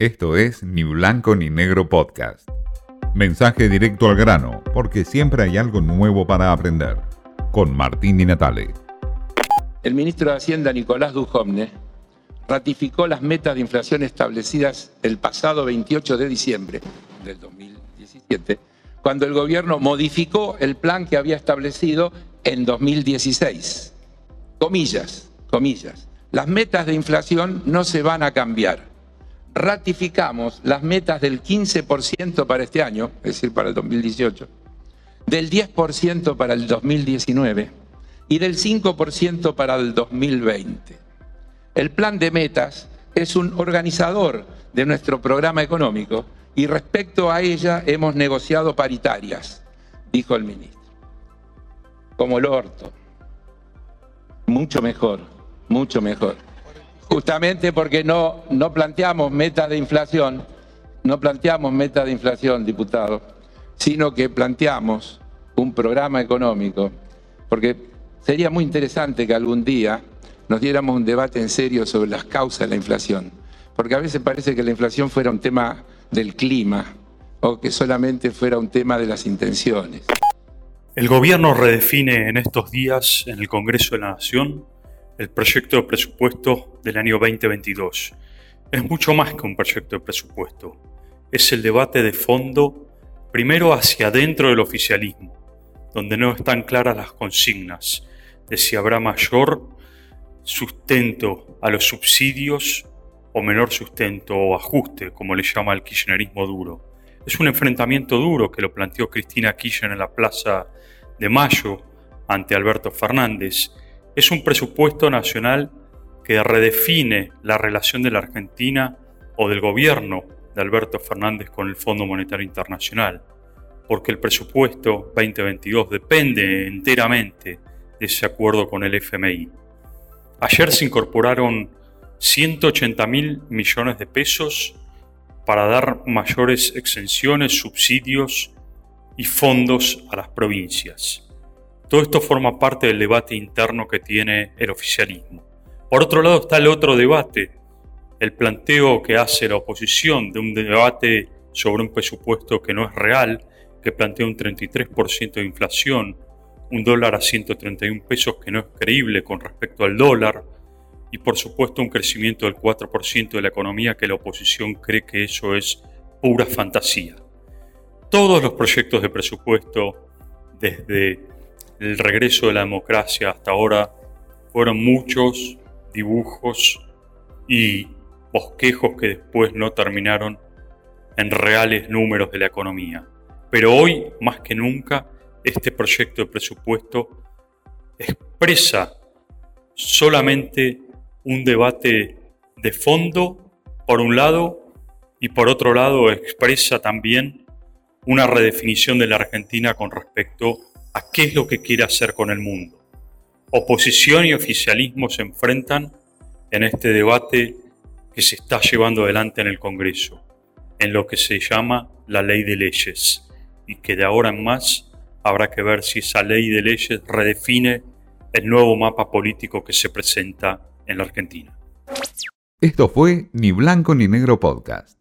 Esto es Ni Blanco ni Negro Podcast. Mensaje directo al grano, porque siempre hay algo nuevo para aprender. Con Martín y Natale. El ministro de Hacienda, Nicolás Dujovne, ratificó las metas de inflación establecidas el pasado 28 de diciembre del 2017, cuando el gobierno modificó el plan que había establecido en 2016. Comillas, comillas. Las metas de inflación no se van a cambiar. Ratificamos las metas del 15% para este año, es decir, para el 2018, del 10% para el 2019 y del 5% para el 2020. El plan de metas es un organizador de nuestro programa económico y respecto a ella hemos negociado paritarias, dijo el ministro. Como el orto. Mucho mejor, mucho mejor. Justamente porque no, no planteamos metas de inflación, no planteamos metas de inflación, diputado, sino que planteamos un programa económico, porque sería muy interesante que algún día nos diéramos un debate en serio sobre las causas de la inflación, porque a veces parece que la inflación fuera un tema del clima o que solamente fuera un tema de las intenciones. El gobierno redefine en estos días en el Congreso de la Nación el proyecto de presupuesto del año 2022. Es mucho más que un proyecto de presupuesto. Es el debate de fondo, primero hacia adentro del oficialismo, donde no están claras las consignas de si habrá mayor sustento a los subsidios o menor sustento o ajuste, como le llama el kirchnerismo duro. Es un enfrentamiento duro que lo planteó Cristina Kirchner en la Plaza de Mayo ante Alberto Fernández. Es un presupuesto nacional que redefine la relación de la Argentina o del gobierno de Alberto Fernández con el Fondo Monetario Internacional, porque el presupuesto 2022 depende enteramente de ese acuerdo con el FMI. Ayer se incorporaron 180 mil millones de pesos para dar mayores exenciones, subsidios y fondos a las provincias. Todo esto forma parte del debate interno que tiene el oficialismo. Por otro lado está el otro debate, el planteo que hace la oposición de un debate sobre un presupuesto que no es real, que plantea un 33% de inflación, un dólar a 131 pesos que no es creíble con respecto al dólar, y por supuesto un crecimiento del 4% de la economía que la oposición cree que eso es pura fantasía. Todos los proyectos de presupuesto, desde el regreso de la democracia hasta ahora, fueron muchos dibujos y bosquejos que después no terminaron en reales números de la economía. Pero hoy, más que nunca, este proyecto de presupuesto expresa solamente un debate de fondo, por un lado, y por otro lado expresa también una redefinición de la Argentina con respecto a qué es lo que quiere hacer con el mundo. Oposición y oficialismo se enfrentan en este debate que se está llevando adelante en el Congreso, en lo que se llama la ley de leyes, y que de ahora en más habrá que ver si esa ley de leyes redefine el nuevo mapa político que se presenta en la Argentina. Esto fue Ni Blanco ni Negro Podcast.